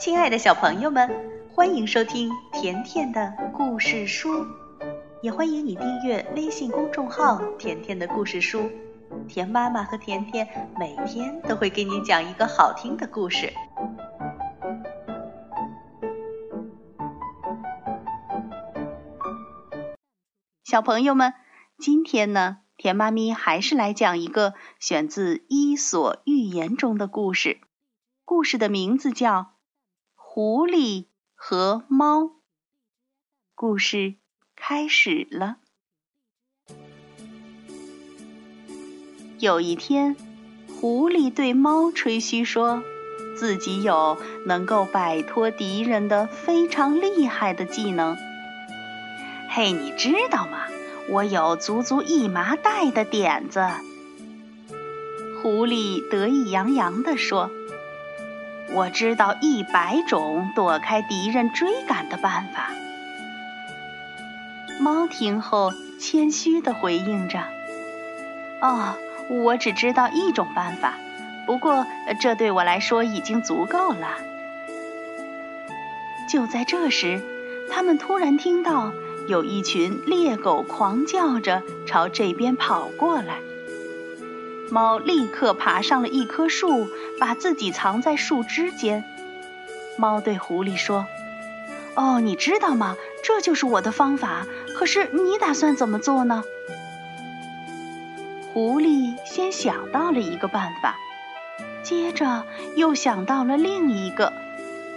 亲爱的小朋友们，欢迎收听甜甜的故事书，也欢迎你订阅微信公众号“甜甜的故事书”。甜妈妈和甜甜每天都会给你讲一个好听的故事。小朋友们，今天呢，甜妈咪还是来讲一个选自《伊索寓言》中的故事。故事的名字叫《狐狸和猫》。故事开始了。有一天，狐狸对猫吹嘘说，自己有能够摆脱敌人的非常厉害的技能。嘿，你知道吗？我有足足一麻袋的点子。狐狸得意洋洋地说。我知道一百种躲开敌人追赶的办法。猫听后谦虚地回应着：“哦，我只知道一种办法，不过这对我来说已经足够了。”就在这时，他们突然听到有一群猎狗狂叫着朝这边跑过来。猫立刻爬上了一棵树，把自己藏在树枝间。猫对狐狸说：“哦，你知道吗？这就是我的方法。可是你打算怎么做呢？”狐狸先想到了一个办法，接着又想到了另一个，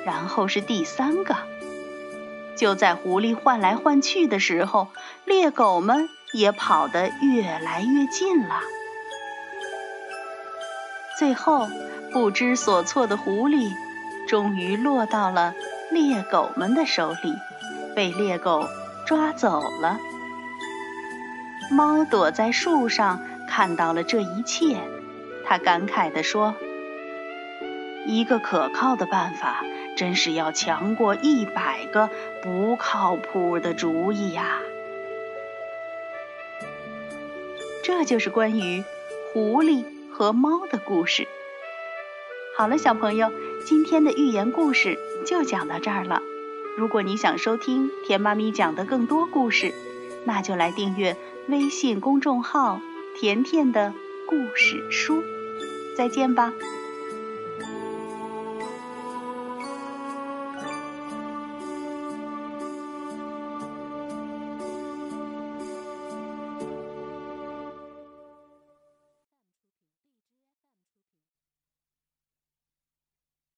然后是第三个。就在狐狸换来换去的时候，猎狗们也跑得越来越近了。最后，不知所措的狐狸终于落到了猎狗们的手里，被猎狗抓走了。猫躲在树上看到了这一切，它感慨地说：“一个可靠的办法，真是要强过一百个不靠谱的主意呀！”这就是关于狐狸。和猫的故事。好了，小朋友，今天的寓言故事就讲到这儿了。如果你想收听甜妈咪讲的更多故事，那就来订阅微信公众号“甜甜的故事书”。再见吧。